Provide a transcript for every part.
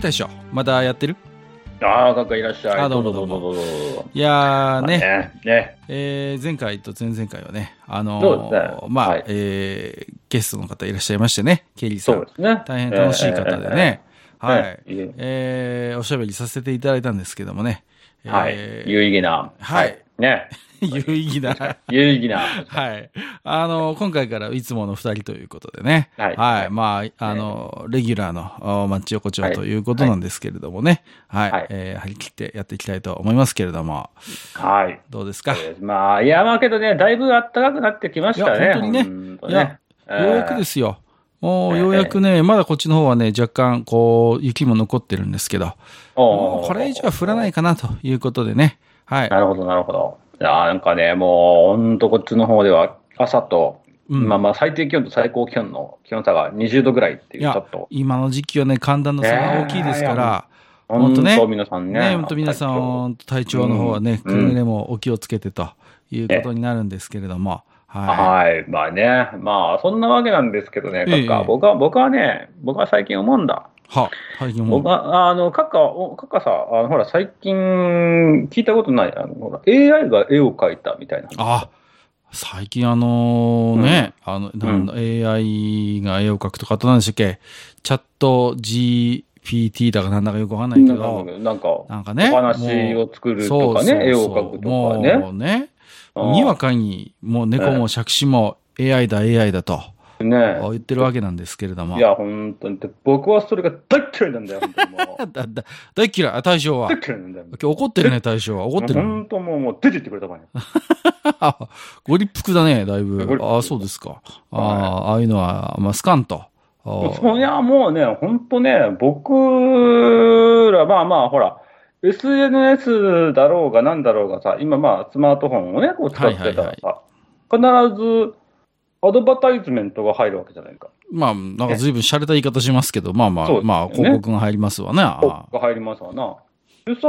大将、まだやってる？ああ、かっこいらっしゃい。あどうもどうもどうぞどうぞどうぞ。いやーね、ね。ね。えー前回と前々回はね、あのそうですねーまあ、はいえーゲストの方いらっしゃいましてね、ケリーさんそうで。すね。大変楽しい方でね、えー。はい、えーねえーおしゃべりさせていただいたんですけどもね、はいえ。ー有意義な。はい。ね。有意義な、有意義な。はい。あの、今回からいつもの二人ということでね。はいはい。まあ、あの、レギュラーのおマッチ横丁ということなんですけれどもね。はい。はいえー張り切ってやっていきたいと思いますけれども、はい。どうですか？まあ、いや、まあけどね、だいぶ暖かくなってきましたね。本当にね本当いやようやくです。すよ。もう、えーようやくね、まだこっちの方はね、若干、こう、雪も残ってるんですけど、もうこれ以上は降らないかなということでね。はい。なるほど、なるほど。いや、なんかね、もう、ほんとこっちの方では、朝と、うんまあまあ、最低気温と最高気温の気温差が20度ぐらいっていう、ちょっと、、今の時期はね、寒暖の差が大きいですから、本本当当ねね、皆さんね。ね、本当皆さん、本当体調の方はね、くうんれぐれもお気をつけてということになるんですけれども、ははい。まあね。まあ、そんなわけなんですけどね。僕は、僕はね、僕は最近思うんだ。い。は、最近も僕。は、あの、カッカ、おカッカさ、あの、ほら、最近、聞いたことない、あの、ほら、AI が絵を描いたみたいな。あ、最近あのね、あの、なんだ AI が絵を描くとか、あと何でしたっけ？チャット GPT だかなんだかよくわかんないけど、なんか、なんかね。お話を作るとかね、絵を描くとかもね。うね、うんにわかに、もう猫も杓子も AI だ AI だとね言ってるわけなんですけれども。いや、本当に。で僕はそれが大嫌いなんだよ、本当にもう。だだ大嫌い、あ大将は。大嫌いなんだよ。今日怒ってるね、大将は。怒ってる。本当もう、もう出てってくれたまえ。ご立腹だね、だいぶああ、そうですか。ああ、ああいうのは、まあ、スカンと。そういや、もうね、本当ね、僕ら、まあまあ、ほら、SNS だろうがなんだろうがさ、今まあ、スマートフォンをね、こう使ってたらさ、必ず、アドバタイズメントが入るわけじゃないか。まあ、なんか随分洒落た言い方しますけど、まあまあ、ねまあ、広告が入りますわね。ああが入りますわな。でさ、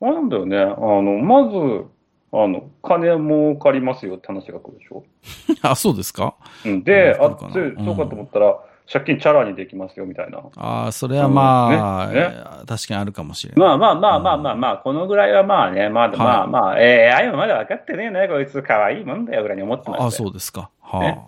あれなんだよね、あの、まず、あの、金儲かりますよって話が来るでしょ。あ、そうですか？うんで、あそうかと思ったら、借金チャラにできますよみたいな。ああ、それはまあ、ねね確かにあるかもしれない。まあまあまあまあまあまあ、このぐらいはまあね、まだまあまあ、ええ、あいもまだ分かってねえな、こいつ可愛いもんだよぐらいに思ってましたよ。ああ、そうですか。はね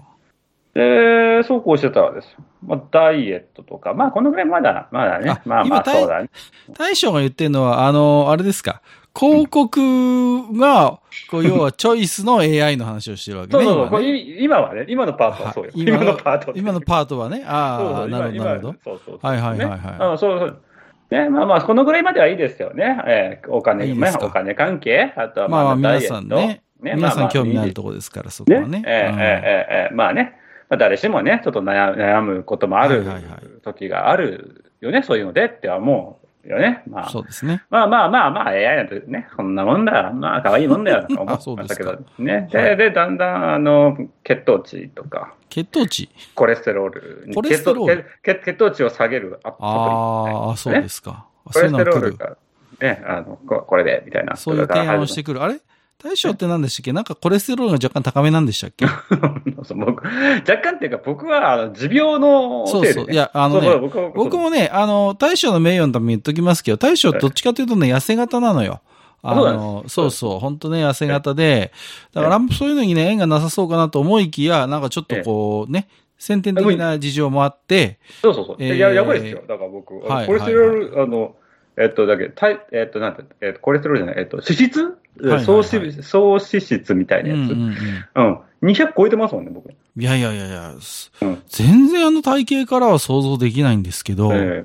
で、そうこうしてたらですよ。まあ、ダイエットとか、まあ、このぐらいまだ、まだねあ。まあまあ、そうだね。あ。大将が言ってるのは、あの、あれですか。広告が、こう、要はチョイスの AI の話をしてるわけね。そうそうそう、今ね今はね、今のパートはそうよ。今のパート。今のパートはね。ああ、なるほど、今なるほど。そうそうはいはいはいはいねあそうそう。ね、まあまあ、このぐらいまではいいですよね。えーお金、いいお金関係、あとはまあまあ、皆さんね。皆さん興味のあるところですから、そこはね。ね。ええええええまあね。まあ、誰しもね、ちょっと悩悩むこともあるはいはいはい時があるよね、そういうのでっては思うよね。まあ、そうですね。まあまあまあまあ、AI なんてね、そんなもんだ。まあ、可愛いもんだよ、と 思あそうですかったけど、ね。はで、で、だんだん、あの、血糖値とか、血糖値？コレステロールにコレステロール？血糖血血糖値を下げるアプリああ、そうですか。コレ。ステロールが、ね、あの、ここれで、みたいな。そういう提案をしてくる。あれ？大将って何でしたっけ？なんかコレステロールが若干高めなんでしたっけ？僕若干っていうか、僕は、あの、持病のね。そうそう。いや、あのね、そうそう僕は僕もね、あの、大将の名誉のために言っときますけど、大将どっちかというとね、痩せ型なのよ。あの、そうそう、本当ね、痩せ型で、だから、そういうのにね、縁がなさそうかなと思いきや、なんかちょっとこう、ね、先天的な事情もあって、そうそうそう。えーややばいですよ。だから僕、はいコレステロール、あの、えっと、だけど、たいえっと、なんて、えっと、コレステロールじゃない、えっと、脂質？総脂総脂質みたいなやつ。うんうんうん。うん。200超えてますもんね、僕。いやいやいやいや、すうん全然あの体型からは想像できないんですけど、ええ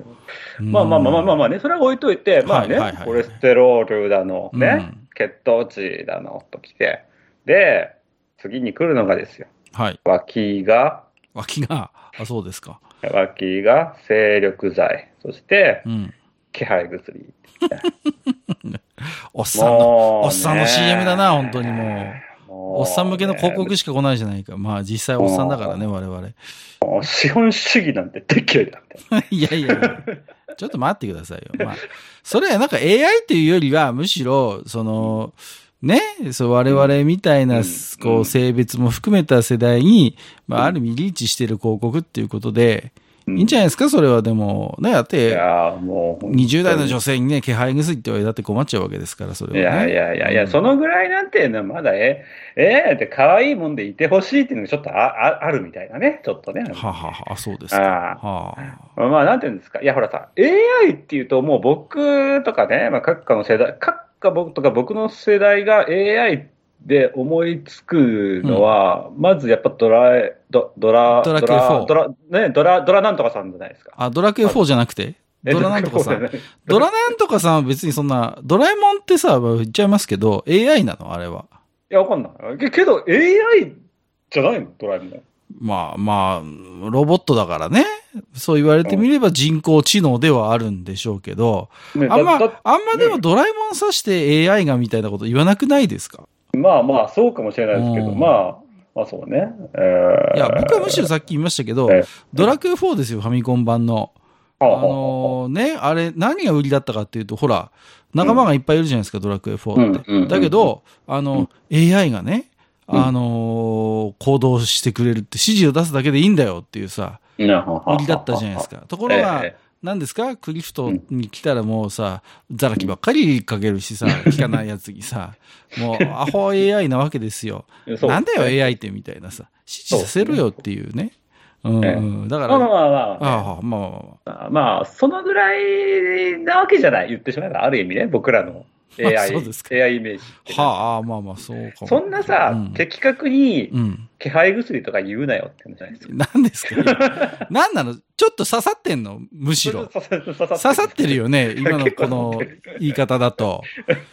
うんまあまあまあまあまあまあね、それは置いといて、まあね、はいはいはいコレステロールだの、ね、うん血糖値だのときて、で、次に来るのがですよ。はい。脇が脇が、あ、そうですか。脇が精力剤。そして、うん。気配薬。おっさんの、おっさんの CM だな、本当にもう。もおっさん向けの広告しか来ないじゃないか。まあ実際おっさんだからね、我々。資本主義なんてでっ嫌いだって。いやいやちょっと待ってくださいよ。まあ、それはなんか AI というよりは、むしろ、その、ね、そう我々みたいな、うんこう、性別も含めた世代に、まあ、ある意味リーチしてる広告っていうことで、いいんじゃないですか、それはでも。ね、だっいて、やーもう本当に。20代の女性にね、気配薬って言われたって困っちゃうわけですから、そいれはね。やいやいやいや、そのぐらいなんていうのはまだえ、ええって可愛いもんでいてほしいっていうのがちょっとあああるみたいなね、ちょっとね。はあ、はあはあ、そうですか。あはあ。まあ、なんていうんですか。いや、ほらさ、AI っていうともう僕とかね、まあ、閣下の世代、閣下僕とか僕の世代が AI で思いつくのは、まずやっぱドラえ、ドドラ、ドラクエ4ドラ、ね、ドラ、ドラなんとかさんじゃないですか。あ、ドラクエ4じゃなくて？えドラなんとかさんドラ。クエ4じゃなんとかさんは別にそんな、ドラえもんってさ、言っちゃいますけど、AI なの？あれは。いや、わかんない。けけど AI じゃないの？ドラえもん。まあまあ、ロボットだからね。そう言われてみれば人工知能ではあるんでしょうけど、ねあんまあんまでもドラえもんさして AI がみたいなこと言わなくないですか？まあまあ、そうかもしれないですけど、うん。まあ、まあそうね。えー。いや、僕はむしろさっき言いましたけどええ、ドラクエ4ですよ、ファミコン版の。あのね、あれ、何が売りだったかっていうと、ほら、仲間がいっぱいいるじゃないですか、ドラクエ4って。うんうんうんだけど、あの、AI がね、あのー行動してくれるって指示を出すだけでいいんだよっていうさ、売りだったじゃないですか。ところが、え何ですか？クリフトに来たらもうさ、ザラキばっかりかけるしさ、聞かないやつにさ、もうアホ AI なわけですよ。なんだよ AI ってみたいなさ、指示させろよっていうね。ううん。だから、まあまあまあまあ、まあまあまあ。あまあ、そのぐらいなわけじゃない。言ってしまえば、ある意味ね、僕らの AI, AI イメージはあ、まあまあ、そうかも。そんなさ、うん的確にうん。気配薬とか言うなよって話じゃないですか。何ですか？何なの？ちょっと刺さってんの？むしろ。刺さってるよね 今のこの言い方だと。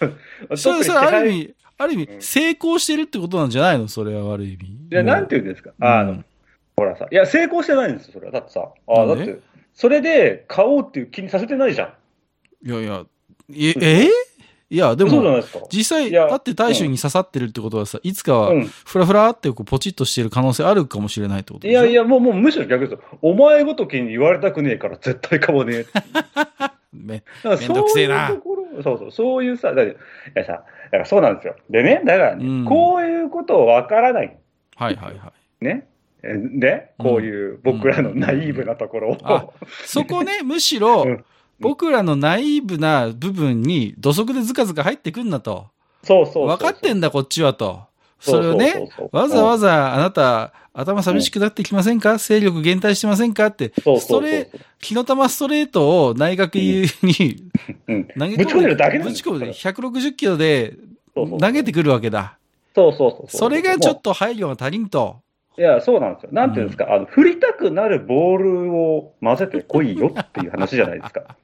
それ、それ、ある意味、ある意味、成功してるってことなんじゃないの？それはある意味。いや、なんて言うんですか？あの、うんほらさ、いや、成功してないんですよ、それは。だってさ、あだって、それで買おうっていう気にさせてないじゃん。いやいや、え、え？いや、でも。実際、いや会って大衆に刺さってるってことはさ、いつかはうん、ふらふらってこうポチッとしてる可能性あるかもしれないってこといやいや、もう、もうむしろ逆ですよ。お前ごときに言われたくねえから絶対買わねえ。めめんどくせえなそうそうそう、そういうさ、だいやさ、だからそうなんですよ。でね、だからね、うんこういうことをわからない。はいはいはい。ね。えで、こういう僕らのナイーブなところを。あそこね、むしろうん、僕らのナイーブな部分に土足でずかずか入ってくんなと。そうそうそう。分かってんだ、こっちはと。それをねわざわざあなた、頭寂しくなってきませんか？勢力減退してませんか？って、ストレ火の玉ストレートを内角にうん。投げぶち込んでるだけぶち込んで160キロで投げてくるわけだ。そうそうそうそれがちょっもと配慮が足りんと。ういや、そうなんですよ。なんていうんですか、あの、振りたくなるボールを混ぜてこいよっていう話じゃないですか。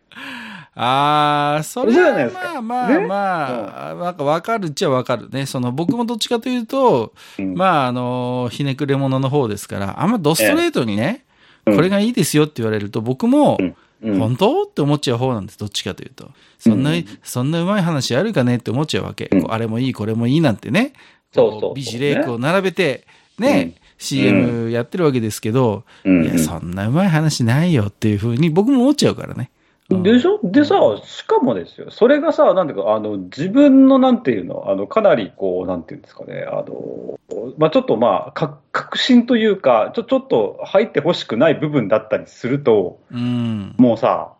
あー、それそうじゃないはですか。まあまあね？まあ、なんかわかるっちゃわかる。ね。その僕もどっちかというと、うん。まああの、ひねくれ者の方ですから、あんまドストレートにね、うん。これがいいですよって言われると、僕も、うん。うん。本当？って思っちゃう方なんです、どっちかというと。そんな、うん。そんなうまい話あるかねって思っちゃうわけ。うん。あれもいい、これもいいなんてね。そうそうそうこ美ジレイクを並べて、ね、CM やってるわけですけど、うんいや、そんなうまい話ないよっていうふうに僕も思っちゃうからね。うん。でしょ？でさ、しかもですよ、それがさ、なんていうか、あの、自分のなんていうの、あの、かなりこう、なんていうんですかね、あの、まあちょっとまあ、か確信というか、ちょ、ちょっと入ってほしくない部分だったりすると、うん。もうさ、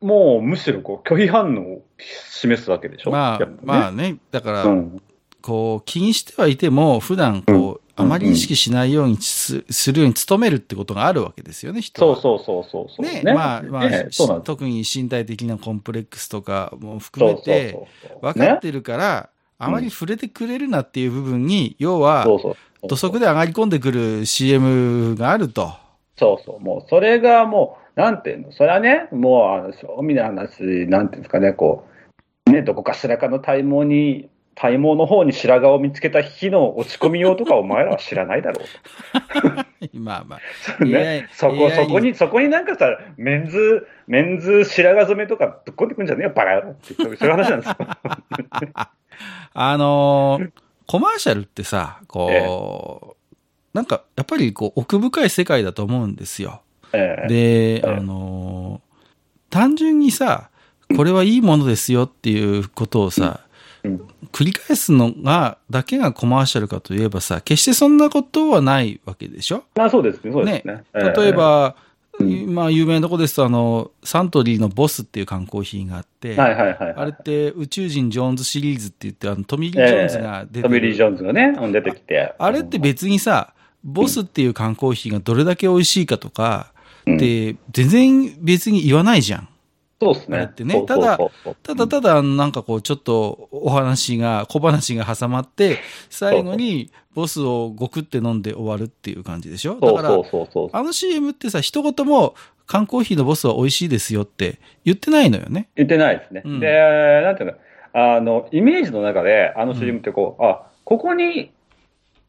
もうむしろこう、拒否反応を示すわけでしょ？まあ、ね。まあね、だから、うん。こう、気にしてはいても、普段こう、あまり意識しないようにすするように努めるってことがあるわけですよね、人は。そうそうそうそうそう。ねまあ、まあ、ね。特に身体的なコンプレックスとかも含めて。分かってるから、あまり触れてくれるなっていう部分に、要はそ、うそう。土足で上がり込んでくる CM があると。そうそう、もうそれがもう、なんていうの、それはね、もう、あの、正味な話、なんていうんですかね、こう、ね、どこかしらかの体毛に体毛の方に白髪を見つけた日の落ち込みようとかお前らは知らないだろう。まあまあ。と。ね、そこ、そこに、そこになんかさ、メンズ、メンズ白髪染めとかぶっ込んでくんじゃねえよ、バカ野郎って。そういう話なんですよ。あのーコマーシャルってさ、こう、えなんか、やっぱりこう、奥深い世界だと思うんですよ。ええで、ええあのー単純にさ、これはいいものですよっていうことをさ、うん繰り返すのが、だけがコマーシャルかといえばさ、決してそんなことはないわけでしょ？まあそうですね、そうですね。ええ例え、ば、うんまあ有名なとこですと、あの、サントリーのボスっていう缶コーヒーがあって、はいはいはい。あれって宇宙人ジョーンズシリーズって言って、あのトミー・リー・ジョーンズが出てトミー・リー・る。ジョーンズがね、うん出てきて。あれって別にさ、ボスっていう缶コーヒーがどれだけ美味しいかとか、うんって全然別に言わないじゃん。そうですね。ってね。そうそうそう。そうただただ、なんかこう、ちょっとお話が、小話が挟まって、最後にボスをごくって飲んで終わるっていう感じでしょ？だから。あの CM ってさ、一言も缶コーヒーのボスは美味しいですよって言ってないのよね？言ってないですね。うん。で、なんていうの、あの、イメージの中で、あの CM ってこう、あ、ここに、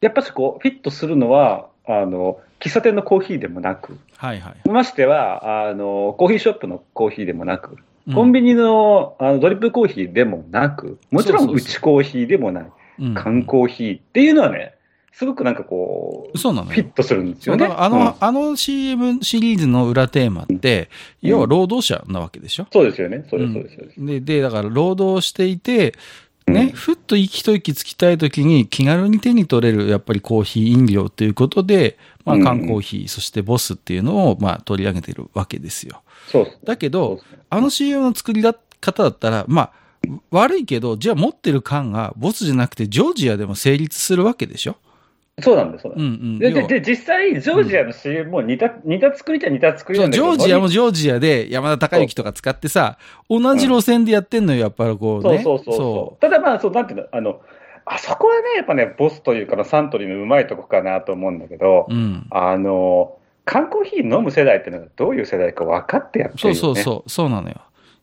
やっぱしこう、フィットするのは、あの、喫茶店のコーヒーでもなく、はいはい。ましては、あの、コーヒーショップのコーヒーでもなく、うんコンビニのあのドリップコーヒーでもなく、もちろんうちコーヒーでもない、うん缶コーヒーっていうのはね、すごくなんかこう、そうなのよフィッ。トするんですよね。あの、うんあの CM シリーズの裏テーマって、うん要は労働者なわけでしょ、そうですよね。そうです、そうです。そうですで、で、だから労働していて、ね、うん。ふっと一息つきたいときに気軽に手に取れるやっぱりコーヒー飲料ということで、まあうん。缶コーヒー、そしてボスっていうのをまあ取り上げてるわけですよ。そう。だけどあの CM の作りだ方だったら、まあ、悪いけど、じゃあ持ってる缶がボスじゃなくてジョージアでも成立するわけでしょそうなんです、そうなんうんで実際、ジョージアの CM も似た、似た作りっちゃ似た作りそう、なんだけど、ジョージアもジョージアで山田孝之とか使ってさ、同じ路線でやってんのよ、やっぱりこうね。そうそうそうそう。ただまあ、そう、なんていうの、あの、あそこはね、やっぱね、ボスというか、サントリーのうまいとこかなと思うんだけど、うん。あの、缶コーヒー飲む世代っていうのがどういう世代か分かってやってるそよ、ね。うそうそう、そうなのよ。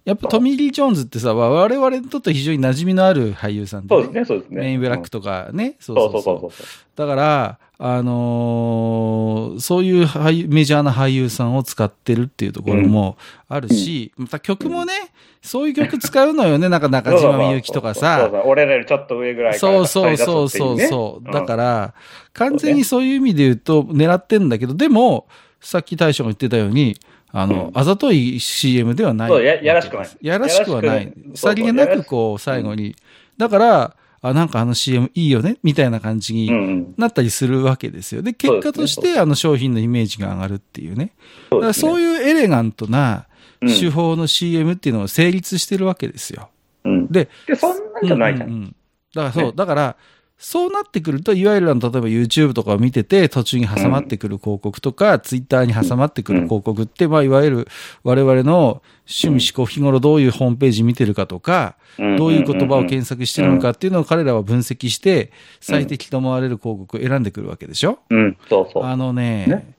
やっぱトミー・リー・ジョーンズってさ、我々にとって非常に馴染みのある俳優さんで、そうですね、そうですね。メインブラックととかね、うそうそうそう。だから、あのーそういう俳優メジャーな俳優さんを使ってるっていうところもあるし、また曲もね、そういう曲使うのよね、なんか中島みゆきとかそうさ。そう俺らよりちょっと上ぐらいからそうそうそうそうそう。だから、完全にそういう意味で言うと狙ってんだけど、でも、さっき大将が言ってたように、あの、うんあざとい CM ではない。そうややらしくないやらしくはないさりげなくこう、最後に。だから、あ、なんかあの CM いいよねみたいな感じに。なったりするわけですよ。で、結果としてあの商品のイメージが上がるっていうね。だからそういうエレガントなうん手法の CM っていうのが成立してるわけですよ。うん。で、で、そんなんじゃないじゃ。うんだからそう、ねだから、そうなってくると、いわゆるあの例えば YouTube とかを見てて、途中に挟まってくる広告とか、Twitter に挟まってくる広告って、まあ、いわゆる我々の趣味思考、日頃どういうホームページ見てるかとか、どういう言葉を検索してるのかっていうのを彼らは分析して、最適と思われる広告を選んでくるわけでしょ？うん、そうそう。あのねね。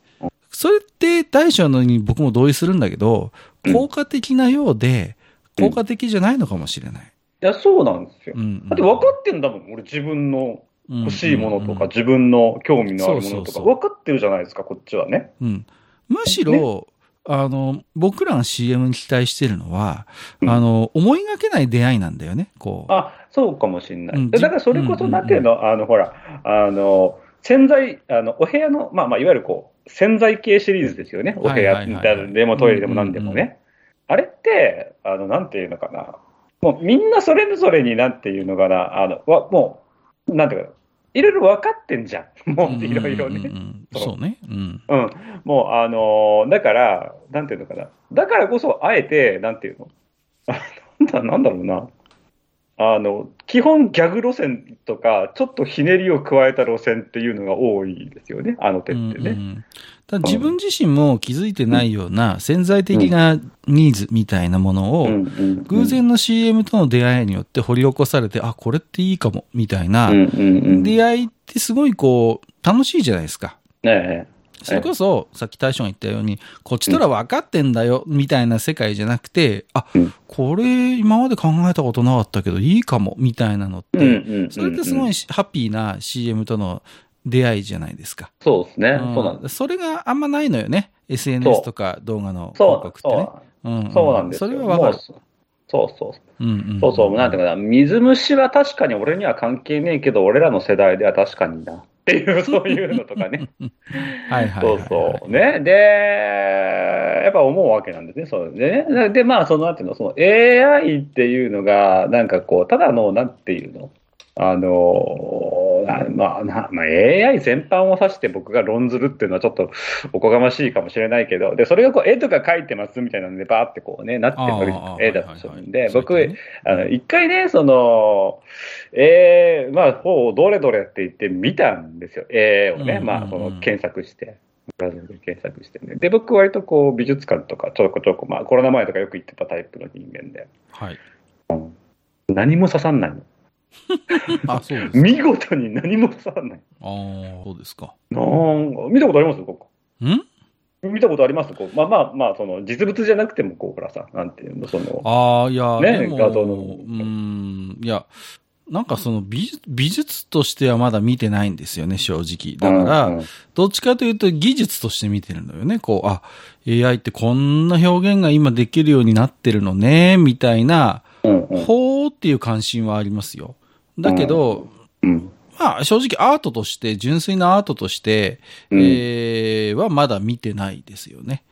それって大将のに僕も同意するんだけど、うん。効果的なようで、効果的じゃないのかもしれない。いや、そうなんですよ。うんだって分かってんだもん、俺自分の欲しいものとか、うん自分の興味のあるものとか、分かってるじゃないですか、こっちはね。うんむしろ、あの、僕らが CM に期待してるのは、うんあの、思いがけない出会いなんだよね、こう。あ、そうかもしれない。うんでだからそれこそ、なんていうの、あの、ほら、あの、洗剤、あの、お部屋の、まあまあ、いわゆるこう、洗剤系シリーズですよね。お部はい屋でもトイレでも何でもうんうんね。あれって、あの、なんていうのかな。もうみんなそれぞれになんていうのかな、あの、わもう、なんていうか、いろいろ分かってんじゃん。もういろいろね。そうね。うん。うん、もう、あのーだから、なんていうのかな。だからこそ、あえて、なんていうの？あ なんだ、なんだろうな。あの、基本ギャグ路線とか、ちょっとひねりを加えた路線っていうのが多いですよね、あの手ってね。うんうんただ自分自身も気づいてないような潜在的なニーズみたいなものを、偶然の CM との出会いによって掘り起こされて、あ、これっていいかも、みたいな出会いってすごいこう、楽しいじゃないですか。えそれこそ、さっき大将が言ったように、こっちとら分かってんだよ、みたいな世界じゃなくて、あうん、これ今まで考えたことなかったけど、いいかも、みたいなのって、それってすごいハッピーな CM との出会いじゃないですか。そうですね。うんそうなんです。それがあんまないのよね。SNS とか動画の広そう告ってね。そうなんですよ。それは分かる。そうそう。うんうんそうそう、なんていうかな、水虫は確かに俺には関係ねえけど、俺らの世代では確かにな。っていう、そういうのとかね。はいはいそう。そう。ね。で、やっぱ思うわけなんですね。そうでね。で、まあ、その、なんていうの、その AI っていうのが、なんかこう、ただの、なんていうの？あの、なまあ、なまあ、AI 全般を指して僕が論ずるっていうのはちょっと おこがましいかもしれないけど、で、それがこう絵とか描いてますみたいなので、バーってこうね、なってる絵だとするんで僕、あの、一回ね、その、えー、まあ、ほう、どれどれって言って見たんですよ。絵をね、まあ、その、検索して。で検索してね。で、僕割とこう、美術館とかちょこちょこ、まあ、コロナ前とかよく行ってたタイプの人間で、はい。何も刺さんないの。あ、そうですか。見事に何も刺さんない。ああ、そうですか。なんか、見たことあります？ここ。ん？見たことあります？こうまあまあまあ、その、実物じゃなくても、こう、ほらさ、なんていうの、その、ああ、いや、ね画像のうーん、いや、なんかその美術美術としてはまだ見てないんですよね、正直。だから、うんうんどっちかというと技術として見てるのよね。こう、あ、AI ってこんな表現が今できるようになってるのね、みたいな、うんうんほーっていう関心はありますよ。だけど、うんまあ正直アートとして、純粋なアートとして、うんえーはまだ見てないですよね。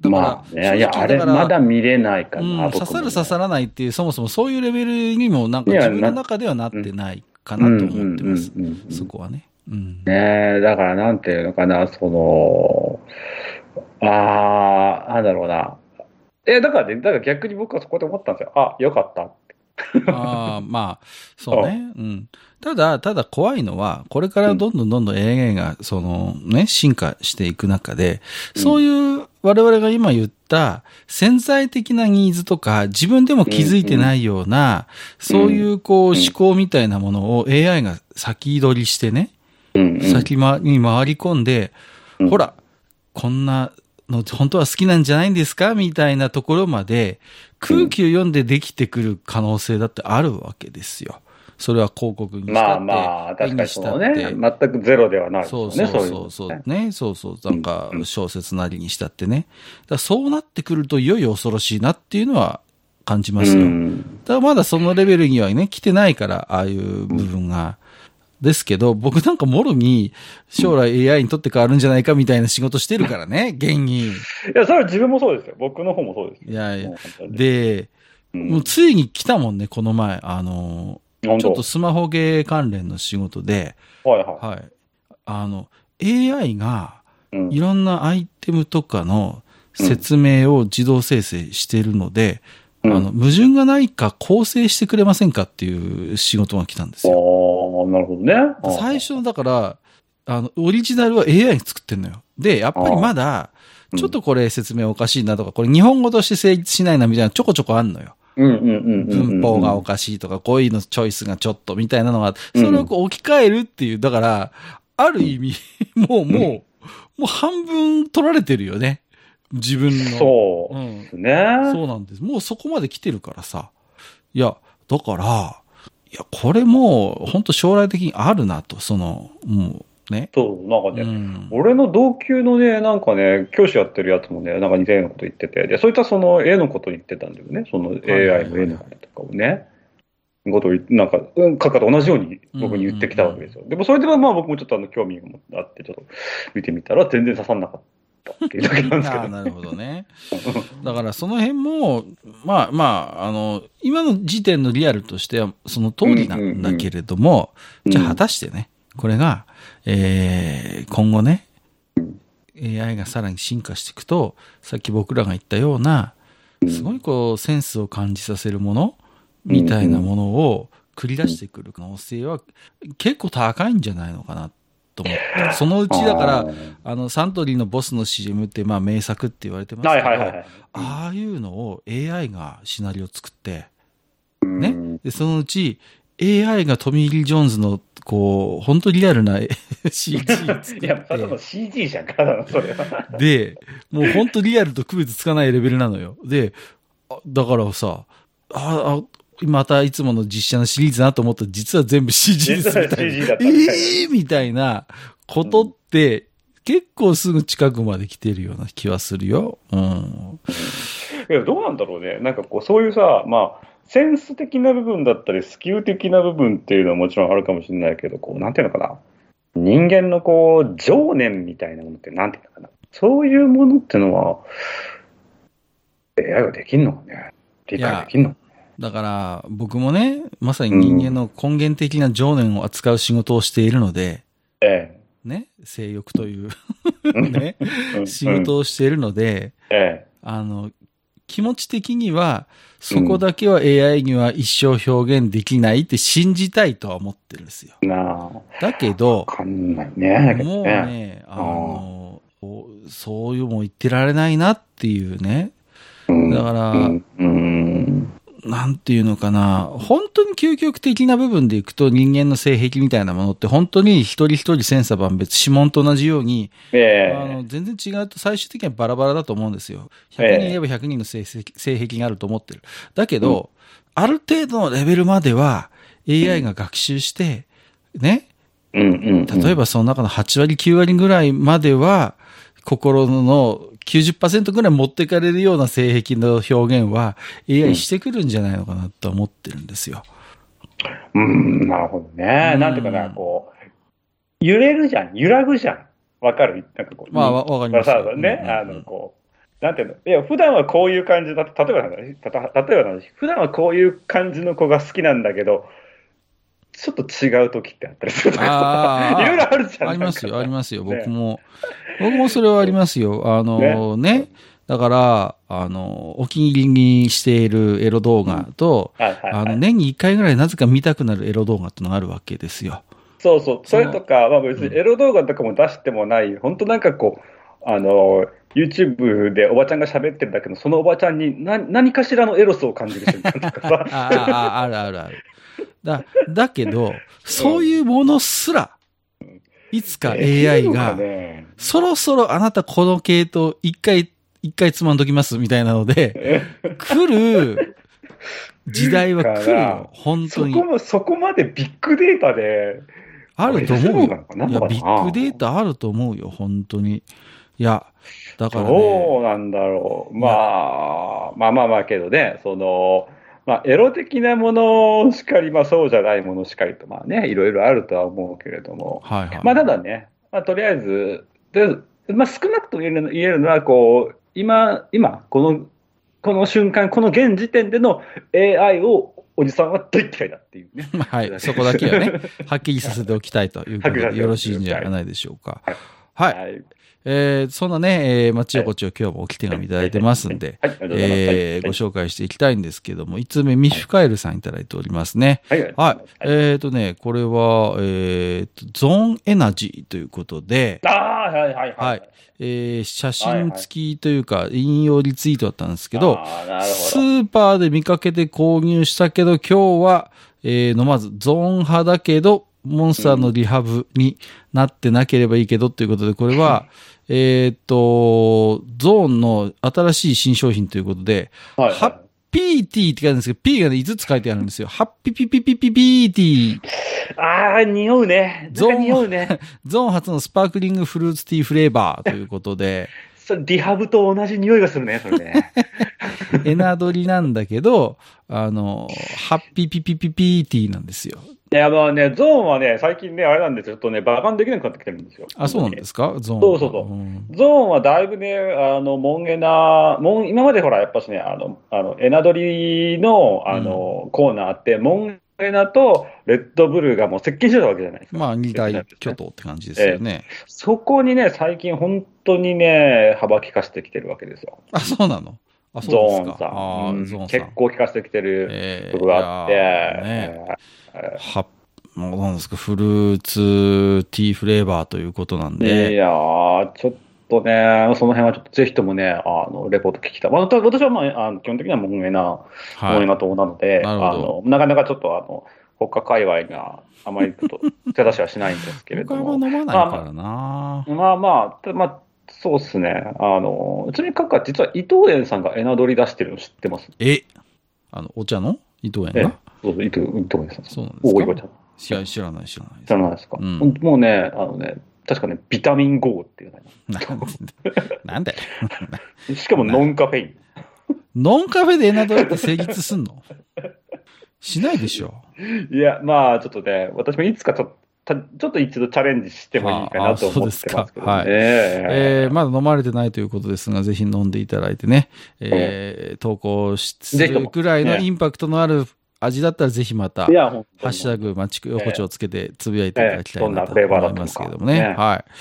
だから、まあね、いや、あれ、まだ見れないかうんな、僕も刺さる刺さらないっていう、そもそもそういうレベルにもなんか自分の中ではなってないかなと思ってます。うんうんうんうんそこはね。うん。ねえ、だからなんていうのかな、その、ああ、なんだろうな。え、だからね、だから逆に僕はそこで思ったんですよ。あ、よかった。ああ、まあ、そうね。うん。ただ、ただ怖いのは、これからどんどんどんどん AI が、そのね、進化していく中で、そういう我々が今言った潜在的なニーズとか、自分でも気づいてないような、そういうこう思考みたいなものを AI が先取りしてね。先まに回り込んで、うんほら、こんなの本当は好きなんじゃないんですかみたいなところまで空気を読んでできてくる可能性だってあるわけですよ。それは広告にしたって。まあまあ、確かにそのね、全くゼロではないですよね、そうそうそうそうね。ね。そうそう。なんかうん小説なりにしたってね。だそうなってくるといよいよ恐ろしいなっていうのは感じますよ。うんただまだそのレベルにはね、来てないから、ああいう部分が。ですけど、僕なんかもろに将来 AI にとって変わるんじゃないかみたいな仕事してるからね、現に。いや、それは自分もそうですよ。僕の方もそうですよ。いやいやで、うんもうついに来たもんね、この前。あの、ちょっとスマホゲー関連の仕事で、はいははい。あの、AI がい。ろんなアイテムとかの説明を自動生成しているので、うんあの、矛盾がないか構成してくれませんかっていう仕事が来たんですよ。ああ、なるほどね。最初のだから、あの、オリジナルは AI が作ってんのよ。で、やっぱりまだ、うんちょっとこれ説明おかしいなとか、これ日本語として成立しないなみたいなちょこちょこあんのよ。うんうんうんうんうん。文法がおかしいとか、こういうのチョイスがちょっとみたいなのが、それをこう置き換えるっていう、だから、ある意味、もう、もう、もう半分取られてるよね。自分の。そううんですね。そうなんです。もうそこまで来てるからさ。いや、だから、いや、これもう、本当将来的にあるなと、その、もう、ね。そう、なんかうね、ん。俺の同級のね、なんかね、教師やってるやつもね、なんか似たようなこと言ってて、で、そういったその絵のこと言ってたんだよね、その AI の絵のこととかをね、ことを言って、なんか、うん、書くかと同じように僕に言ってきたわけですよ。でもそれでまあ僕もちょっとあの興味があって、ちょっと見てみたら全然刺さんなかったっていうだけなんですけど。なるほどね。だからその辺も、まあまあ、あの、今の時点のリアルとしてはその通りなんだけれども、うんじゃあ果たしてね、これが、えー、今後ね、AI がさらに進化していくと、さっき僕らが言ったような、すごいこう、センスを感じさせるものみたいなものを繰り出してくる可能性は結構高いんじゃないのかなと思って。そのうちだからあ、の、サントリーのボスの CM ってまあ名作って言われてますけど、はいはいはいはい。ああいうのを AI がシナリオ作って、うんね。で、そのうち AI がトミー・リー・ジョーンズの、こう、本当リアルな CG 作いや、ただの CG じゃんか、それは。で、もう本当リアルと区別つかないレベルなのよ。で、あだからさ、あ、あ、またいつもの実写のシリーズなと思ったら実は全部 CG ですみたいな。ええー、みたいなことって、結構すぐ近くまで来てるような気はするよ。うん。いや、どうなんだろうね。なんかこう、そういうさ、まあ、センス的な部分だったり、スキル的な部分っていうのはもちろんあるかもしれないけど、こう、なんていうのかな。人間のこう、情念みたいなものってなんていうのかな。そういうものってのは、AI ができんのかね。理解できんのだから、僕もね、まさに人間の根源的な情念を扱う仕事をしているので、えね、性欲というえ。ね、うん。仕事をしているので、えあの、気持ち的には、そこだけは AI には一生表現できないって信じたいとは思ってるんですよ。だけど、ね。もうね、あの、おそういうもん言ってられないなっていうね。うん、だからうん、うん、なんていうのかな。本当に究極的な部分でいくと人間の性癖みたいなものって本当に一人一人千差万別、指紋と同じように、えあのえ。全然違うと最終的にはバラバラだと思うんですよ。100ええ人いれば100人の性性性癖があると思ってる。だけど、ある程度のレベルまでは AI が学習して、ね、うん、うん。例えばその中の8割、9割ぐらいまでは、心の90%ぐらい持ってかれるような性癖の表現は AI してくるんじゃないのかなと思ってるんですよ。うん、なるほどね。うんなんていうかな、こう、揺れるじゃん、揺らぐじゃん。わかる？なんかこう。まあわわかりますね、うんうんうんあの、こう、なんていうの？いや、普段はこういう感じだと、例えばたた例えばなんだ普段はこういう感じの子が好きなんだけど、ちょっと違う時ってあったりする いろいろあるじゃん。ありますよ、ありますよ。ね僕も、僕もそれはありますよ。あのね、だから、あの、お気に入りにしているエロ動画と、はいはい、はい。あの、年に1回ぐらいなぜか見たくなるエロ動画ってのがあるわけですよ。そうそう、それとか、まあ別にエロ動画とかも出してもない、本当なんかこう、あの、YouTube でおばちゃんが喋ってるだけど、そのおばちゃんに何何かしらのエロスを感じる瞬間とかさ。あ あ、ああるあるある。だ、だけど、そういうものすら、いつか AI が、ね、そろそろあなたこの系統一回、一回つまんどきますみたいなので、来る時代は来るよ。本当にそこ。も、そこまでビッグデータで、あると思うよいや、ビッグデータあると思うよ、本当に。いや、だからどね。うなんだろう。まあ、まあまあまあけどね、その、まあ、エロ的なものしかり、まあそうじゃないものしかりと、まあね、いろいろあるとは思うけれども、はいはい。まあただね、まあとりあえず、でまあ少なくとも言える言えるのは、こう、今、今、この、この瞬間、この現時点での AI をおじさんはどう言って書いたっていうね。ま あはい。そこだけはね、はっきりさせておきたいということで、よろしいんじゃないでしょうか。はいはい。はい。えー、そんなね、えー、まちよこちよ今日も置き手紙いただいてますんで。えー、ご紹介していきたいんですけども、5つ目、ミフカエルさんいただいておりますね。はい、はい。はい。えーとね、これは、えーと、ゾーンエナジーということで、ああ、はい、はい、はい。えー写真付きというか、引用リツイートだったんですけど、ス。ーパーで見かけて購入したけど、今日は、えー飲まず、ゾーン派だけど、モンスターのリハブになってなければいいけどということで、これは、えーっと、ゾーンの新しい新商品ということで、はい、ハッピーティーって書いてあるんですけど、P がね、5つ書いてあるんですよ。ハッピピピピピピーティー。ああ、匂うね。ゾーン匂うね。ゾーン初のスパークリングフルーツティーフレーバーということで、それリハブと同じ匂いがするね、それね。エナドリなんだけど、あの、ハッピピピピピーティーなんですよ。いや、まあね、ゾーンはね、最近ね、あれなんで、ちょっとね、バカンできなくなってきてるんですよ。あ、そうなんですか？ゾーン。そうそうそうんゾーンはだいぶね、あの、モンゲナ、モン、今までほら、やっぱしね、あの、あの、エナドリの、あの、コーナーあって、モンゲナとレッドブルがもう接近してたわけじゃないですか。まあ、二大巨頭って感じですよね。そこにね、最近本当にね、幅利かしてきてるわけですよ。あ、そうなの？あ、ゾそうですか。ーンさあん。うんゾーンさん。結構利かしてきてるえとこがあって、いやーは、もうなんですか、フルーツティーフレーバーということなんーいで、やー、ちょっとね、その辺はちょっとぜひともね、あの、レポート聞きたい。まあ、私はまあ、あの基本的にはモンゲナ、モンゲはい。ナ党なので、なるほどあの、なかなかちょっとあの、他界隈にはあまりちょっと手出しはしないんですけれども。まないからな。まあまあ、まあ、そうっすね。あの、ちなみに、カッカ、実は伊藤園さんがエナドリ出してるの知ってます？え？あの、お茶の？伊藤園えがそうそう、伊藤伊藤園さん。そうなんですか？岩ちゃん。知ら知らない知らない知らないですか？うんもうね、あのね、確かね、ビタミン GO っていうね。なんでなんでしかもノンカフェイン。ノンカフェでエナドリって成立すんの？しないでしょ。いや、まあ、ちょっとね、私もいつかちょっと、たちょっと一度チャレンジしてもいいかなと思ってますけどね。ああそうえーまだ飲まれてないということですが、ぜひ飲んでい。ただいてね、え。ー投稿しするくらいのインパクトのある味だったらぜひまた、ハッシュタグ、マチク横丁をつけてつぶやいていただきたいええなと思いますけれどもね。ねはい。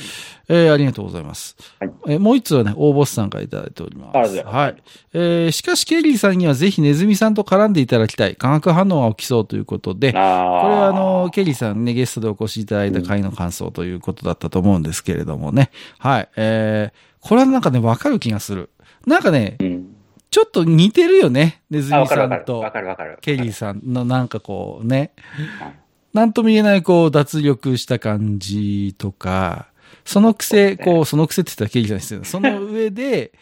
えーありがとうございます。はいえーもう一つはね、大ボスさんからいただいております。はい。えーしかし、ケリーさんにはぜひネズミさんと絡んでいただきたい。化学反応が起きそうということで、あこれはあの、ケリーさんね、ゲストでお越しいただいた回の感想ということだったと思うんですけれどもね。はい。えー、これはなんかね、わかる気がする。なんかね、うん。ちょっと似てるよね。ネズあ、ミ。さんとわかるわかる。ケリーさんのなんかこうね、なんとも言えないこう脱力した感じとか、そのくせ、こう、そのくせって言ったらケリーさんですよ。その上で、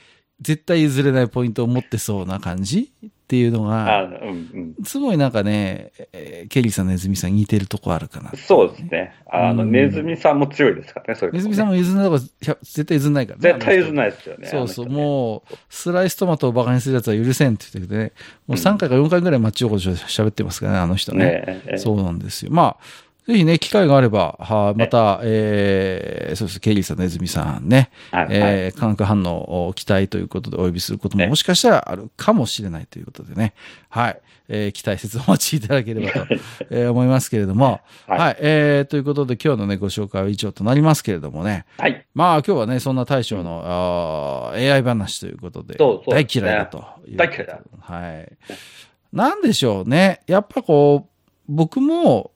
絶対譲れないポイントを持ってそうな感じっていうのあ、が、うんうん。すごいなんかね、えーケリーさん、ネズミさん似てるとこあるかな。そうですね。あの、うんネズミさんも強いですからね、そういうネズミさんも。も譲らないとこ絶対譲んないからね。絶対譲んい。ないですよね。そうそう、ねもう、スライストマトをバカにするやつは許せんって言っててね、もう3回か4回ぐらいマッチ横丁で喋ってますからね、あの人ね。そうなんですよ。まあ、ぜひね、機会があれば、はまた、えー、そうです、ケリーさん、ネズミさんね、はいはい。えー、化学反応を期待ということでお呼びすることもねもしかしたらあるかもしれないということでね、はい、えー、期待説をお待ちいただければと、えー思いますけれども、は、はい。い。えー、ということで今日のね、ご紹介は以上となりますけれどもね、はい。まあ今日はね、そんな大将の、あー AI 話ということで、そうそう大ですね。嫌いだという。大嫌いだ。はい。なんでしょうね。やっぱこう、僕も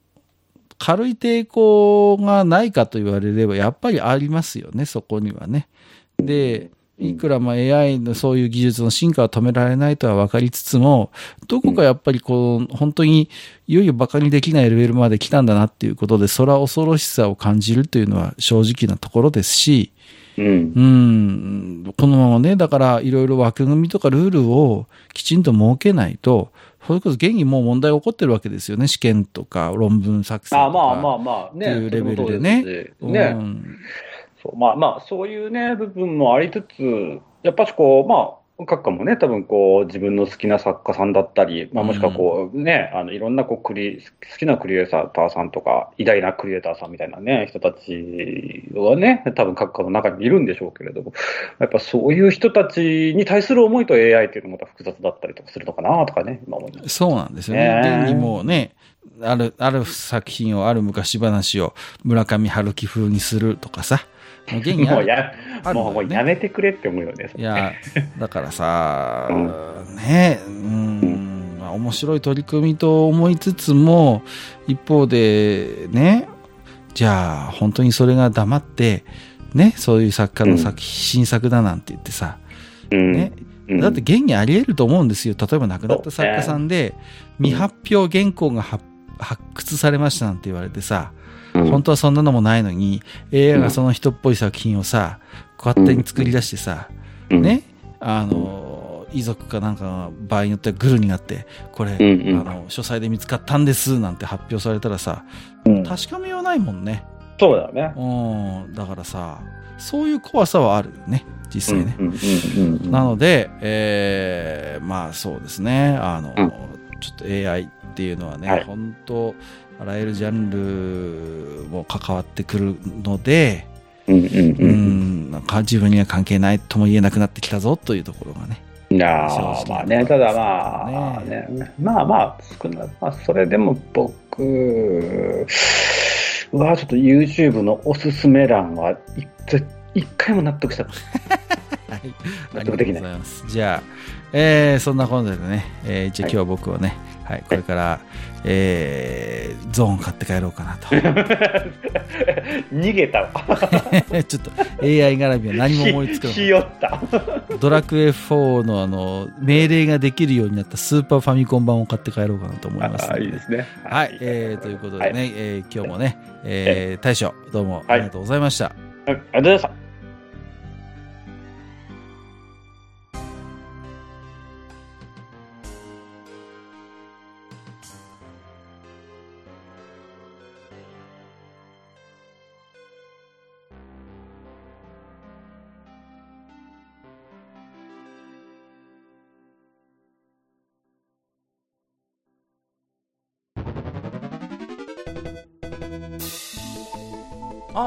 軽い抵抗がないかと言われれば、やっぱりありますよね、そこにはね。で、いくらまあ AI のそういう技術の進化を止められないとは分かりつつも、どこかやっぱりこう、本当にいよいよ馬鹿にできないレベルまで来たんだなっていうことで、それは恐ろしさを感じるというのは正直なところですし、うん。うん、このままね、だからいろいろ枠組みとかルールをきちんと設けないと、それこそ現にもう問題起こってるわけですよね。試験とか論文作成とか。あまあまあまあ、ね。っていうレベルでねうね。まあまあ、そういうね、部分もありつつ、やっぱしこう、まあ、閣下もね、多分こう、自分の好きな作家さんだったり、まあもしくはこう、ね、あの、いろんなこう、クリ、好きなクリエイターさんとか、偉大なクリエイターさんみたいなね、人たちはね、多分閣下の中にいるんでしょうけれども、やっぱそういう人たちに対する思いと AI っていうのもまた複雑だったりとかするのかなとかね、今思います。そうなんですよね。ね現にもうね、ある、ある作品を、ある昔話を村上春樹風にするとかさ。もう。もうや、ねもうやめてくれって思うよね。いや、だからさ、うね、うん、まあ面白い取り組みと思いつつも、一方で、ね、じゃあ、本当にそれが黙って、ね、そういう作家の作、新作だなんて言ってさ、うん。ね、うんだって現にあり得ると思うんですよ。例えば亡くなった作家さんで、未発表原稿が発発掘されましたなんて言われてさ、うん。本当はそんなのもないのに、AI がその人っぽい作品をさ、勝手に作り出してさ、うん。ね、あの、遺族かなんかが場合によってはグルになって、これ、あの、書斎で見つかったんですなんて発表されたらさ、うん。確かめようないもんね。そうだよね。うん、だからさ、そういう怖さはあるよね、実際ね。なので、えーまあそうですね、あの、うん。ちょっと AI っていうのはね、はい。本当、あらゆるジャンルも関わってくるので、うんうんううん。ん、なんか自分には関係ないとも言えなくなってきたぞというところがね。いまあね、ただまあ、ねね、まあまあ、少なまあ、それでも僕はちょっと YouTube のおすすめ欄は一一回も納得したいありがとうございます。じゃあ、えー、そんなことでね、えー、じゃあ今日は僕はね、はい、これから、えー、ゾーン買って帰ろうかなと。逃げたわ。ちょっと AI 絡みは何も思いつかなひよった。ドラクエ4のあの、命令ができるようになったスーパーファミコン版を買って帰ろうかなと思いますいいですね。はい、えー、ということでね、はいえー今日もね、えー、大将、どうもありがとうございました。ありがとうございました。